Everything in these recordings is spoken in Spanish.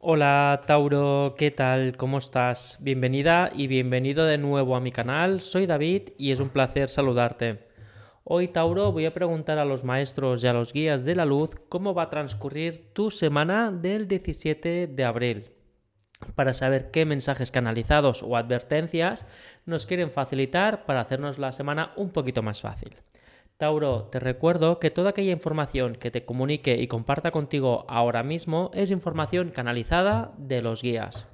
Hola Tauro, ¿qué tal? ¿Cómo estás? Bienvenida y bienvenido de nuevo a mi canal. Soy David y es un placer saludarte. Hoy Tauro voy a preguntar a los maestros y a los guías de la luz cómo va a transcurrir tu semana del 17 de abril para saber qué mensajes canalizados o advertencias nos quieren facilitar para hacernos la semana un poquito más fácil. Tauro, te recuerdo que toda aquella información que te comunique y comparta contigo ahora mismo es información canalizada de los guías.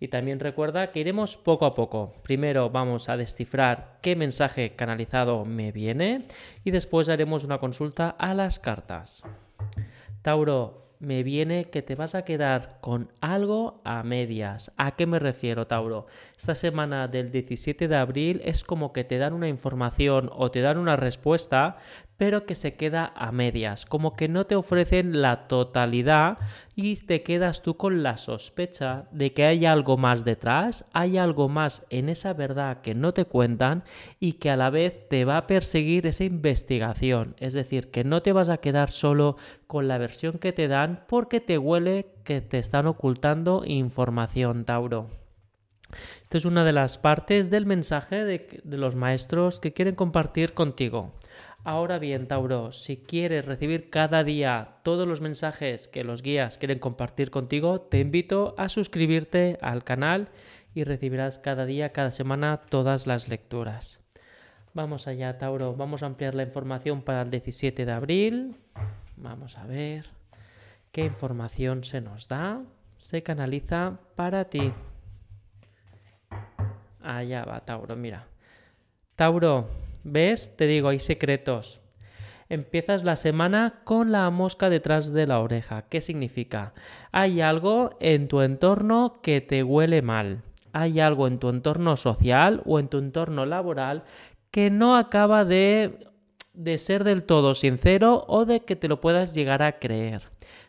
Y también recuerda que iremos poco a poco. Primero vamos a descifrar qué mensaje canalizado me viene y después haremos una consulta a las cartas. Tauro, me viene que te vas a quedar con algo a medias. ¿A qué me refiero, Tauro? Esta semana del 17 de abril es como que te dan una información o te dan una respuesta, pero que se queda a medias, como que no te ofrecen la totalidad y te quedas tú con la sospecha de que hay algo más detrás, hay algo más en esa verdad que no te cuentan y que a la vez te va a perseguir esa investigación, es decir, que no te vas a quedar solo con la versión que te dan porque te huele que te están ocultando información, Tauro. Esto es una de las partes del mensaje de, de los maestros que quieren compartir contigo. Ahora bien, Tauro, si quieres recibir cada día todos los mensajes que los guías quieren compartir contigo, te invito a suscribirte al canal y recibirás cada día, cada semana, todas las lecturas. Vamos allá, Tauro. Vamos a ampliar la información para el 17 de abril. Vamos a ver qué información se nos da. Se canaliza para ti. Allá va, Tauro, mira. Tauro, ¿Ves? Te digo, hay secretos. Empiezas la semana con la mosca detrás de la oreja. ¿Qué significa? Hay algo en tu entorno que te huele mal. Hay algo en tu entorno social o en tu entorno laboral que no acaba de, de ser del todo sincero o de que te lo puedas llegar a creer.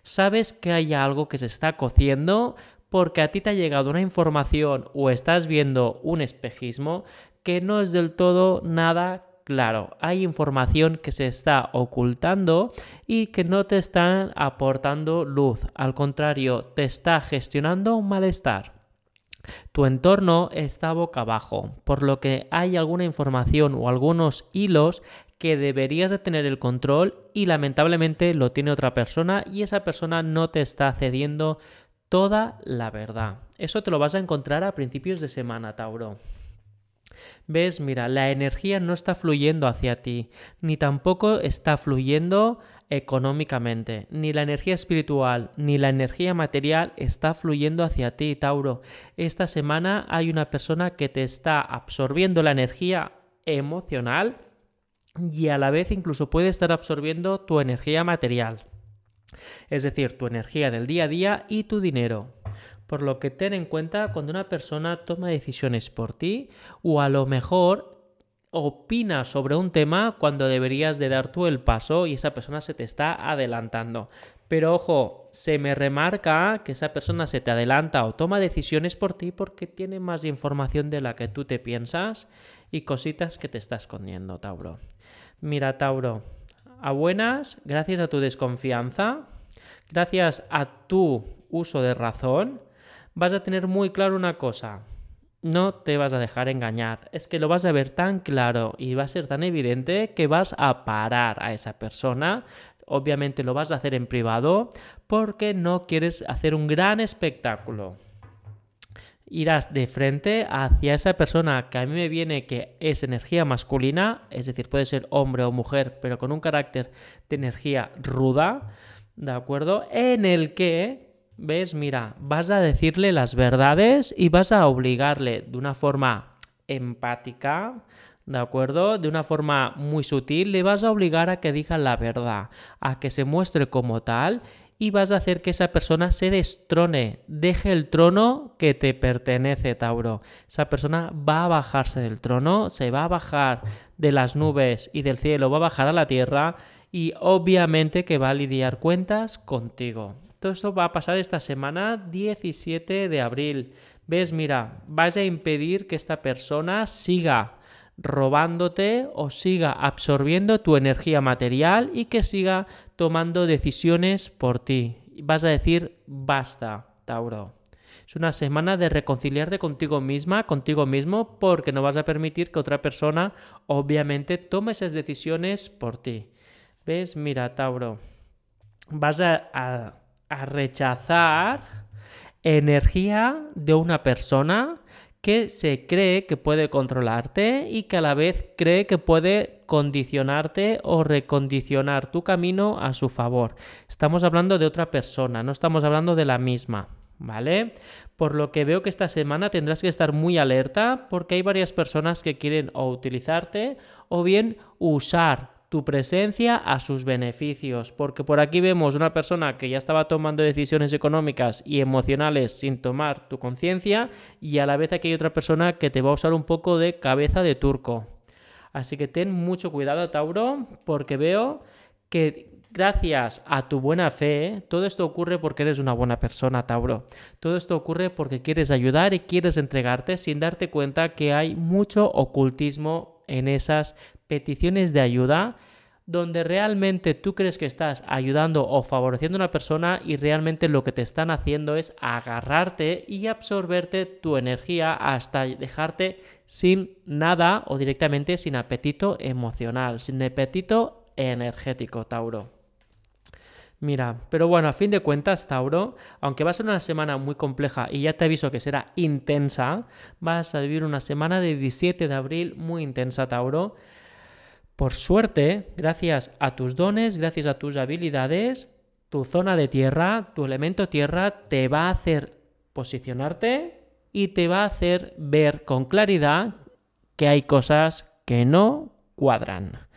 Sabes que hay algo que se está cociendo porque a ti te ha llegado una información o estás viendo un espejismo que no es del todo nada claro. Hay información que se está ocultando y que no te están aportando luz. Al contrario, te está gestionando un malestar. Tu entorno está boca abajo, por lo que hay alguna información o algunos hilos que deberías de tener el control y lamentablemente lo tiene otra persona y esa persona no te está cediendo toda la verdad. Eso te lo vas a encontrar a principios de semana, Tauro. ¿Ves? Mira, la energía no está fluyendo hacia ti, ni tampoco está fluyendo económicamente, ni la energía espiritual, ni la energía material está fluyendo hacia ti, Tauro. Esta semana hay una persona que te está absorbiendo la energía emocional y a la vez incluso puede estar absorbiendo tu energía material. Es decir, tu energía del día a día y tu dinero. Por lo que ten en cuenta cuando una persona toma decisiones por ti o a lo mejor opina sobre un tema cuando deberías de dar tú el paso y esa persona se te está adelantando. Pero ojo, se me remarca que esa persona se te adelanta o toma decisiones por ti porque tiene más información de la que tú te piensas y cositas que te está escondiendo, Tauro. Mira, Tauro, a buenas, gracias a tu desconfianza, gracias a tu uso de razón, vas a tener muy claro una cosa. No te vas a dejar engañar. Es que lo vas a ver tan claro y va a ser tan evidente que vas a parar a esa persona. Obviamente lo vas a hacer en privado porque no quieres hacer un gran espectáculo. Irás de frente hacia esa persona que a mí me viene que es energía masculina, es decir, puede ser hombre o mujer, pero con un carácter de energía ruda, ¿de acuerdo? En el que ¿Ves? Mira, vas a decirle las verdades y vas a obligarle de una forma empática, ¿de acuerdo? De una forma muy sutil, le vas a obligar a que diga la verdad, a que se muestre como tal y vas a hacer que esa persona se destrone, deje el trono que te pertenece, Tauro. Esa persona va a bajarse del trono, se va a bajar de las nubes y del cielo, va a bajar a la tierra y obviamente que va a lidiar cuentas contigo. Todo esto va a pasar esta semana 17 de abril. ¿Ves? Mira, vas a impedir que esta persona siga robándote o siga absorbiendo tu energía material y que siga tomando decisiones por ti. Vas a decir basta, Tauro. Es una semana de reconciliarte contigo misma, contigo mismo, porque no vas a permitir que otra persona, obviamente, tome esas decisiones por ti. ¿Ves? Mira, Tauro, vas a, a rechazar energía de una persona que se cree que puede controlarte y que a la vez cree que puede condicionarte o recondicionar tu camino a su favor. Estamos hablando de otra persona, no estamos hablando de la misma. ¿Vale? Por lo que veo que esta semana tendrás que estar muy alerta porque hay varias personas que quieren o utilizarte o bien usar tu presencia a sus beneficios, porque por aquí vemos una persona que ya estaba tomando decisiones económicas y emocionales sin tomar tu conciencia y a la vez aquí hay otra persona que te va a usar un poco de cabeza de turco. Así que ten mucho cuidado, Tauro, porque veo que gracias a tu buena fe, todo esto ocurre porque eres una buena persona, Tauro. Todo esto ocurre porque quieres ayudar y quieres entregarte sin darte cuenta que hay mucho ocultismo en esas peticiones de ayuda donde realmente tú crees que estás ayudando o favoreciendo a una persona y realmente lo que te están haciendo es agarrarte y absorberte tu energía hasta dejarte sin nada o directamente sin apetito emocional, sin apetito energético, Tauro. Mira, pero bueno, a fin de cuentas, Tauro, aunque va a ser una semana muy compleja y ya te aviso que será intensa, vas a vivir una semana de 17 de abril muy intensa, Tauro por suerte, gracias a tus dones, gracias a tus habilidades, tu zona de tierra, tu elemento tierra, te va a hacer posicionarte y te va a hacer ver con claridad que hay cosas que no cuadran.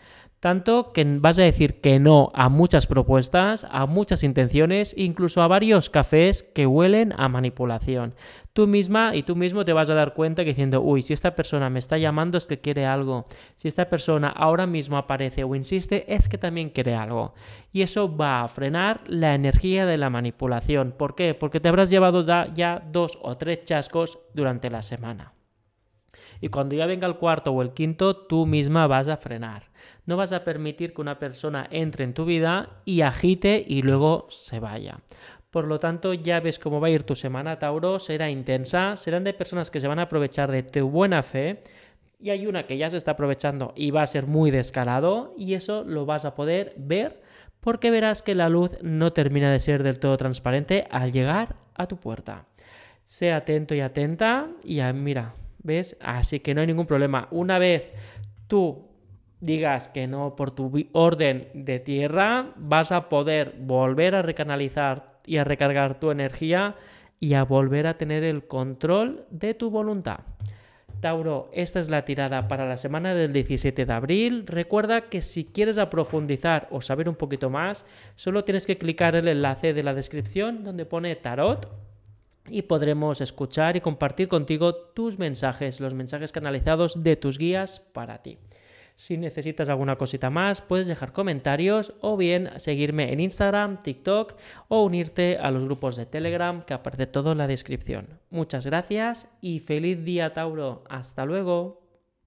Tanto que vas a decir que no a muchas propuestas, a muchas intenciones, incluso a varios cafés que huelen a manipulación. Tú misma y tú mismo te vas a dar cuenta que diciendo, uy, si esta persona me está llamando es que quiere algo. Si esta persona ahora mismo aparece o insiste es que también quiere algo. Y eso va a frenar la energía de la manipulación. ¿Por qué? Porque te habrás llevado ya dos o tres chascos durante la semana. Y cuando ya venga el cuarto o el quinto, tú misma vas a frenar. No vas a permitir que una persona entre en tu vida y agite y luego se vaya. Por lo tanto, ya ves cómo va a ir tu semana, Tauro. Será intensa, serán de personas que se van a aprovechar de tu buena fe. Y hay una que ya se está aprovechando y va a ser muy descarado. Y eso lo vas a poder ver porque verás que la luz no termina de ser del todo transparente al llegar a tu puerta. Sé atento y atenta y mira, ¿Ves? Así que no hay ningún problema. Una vez tú digas que no por tu orden de tierra, vas a poder volver a recanalizar y a recargar tu energía y a volver a tener el control de tu voluntad. Tauro, esta es la tirada para la semana del 17 de abril. Recuerda que si quieres profundizar o saber un poquito más, solo tienes que clicar el enlace de la descripción donde pone tarot y podremos escuchar y compartir contigo tus mensajes, los mensajes canalizados de tus guías para ti. Si necesitas alguna cosita más, puedes dejar comentarios o bien seguirme en Instagram, TikTok o unirte a los grupos de Telegram que aparece todo en la descripción. Muchas gracias y feliz día Tauro. Hasta luego.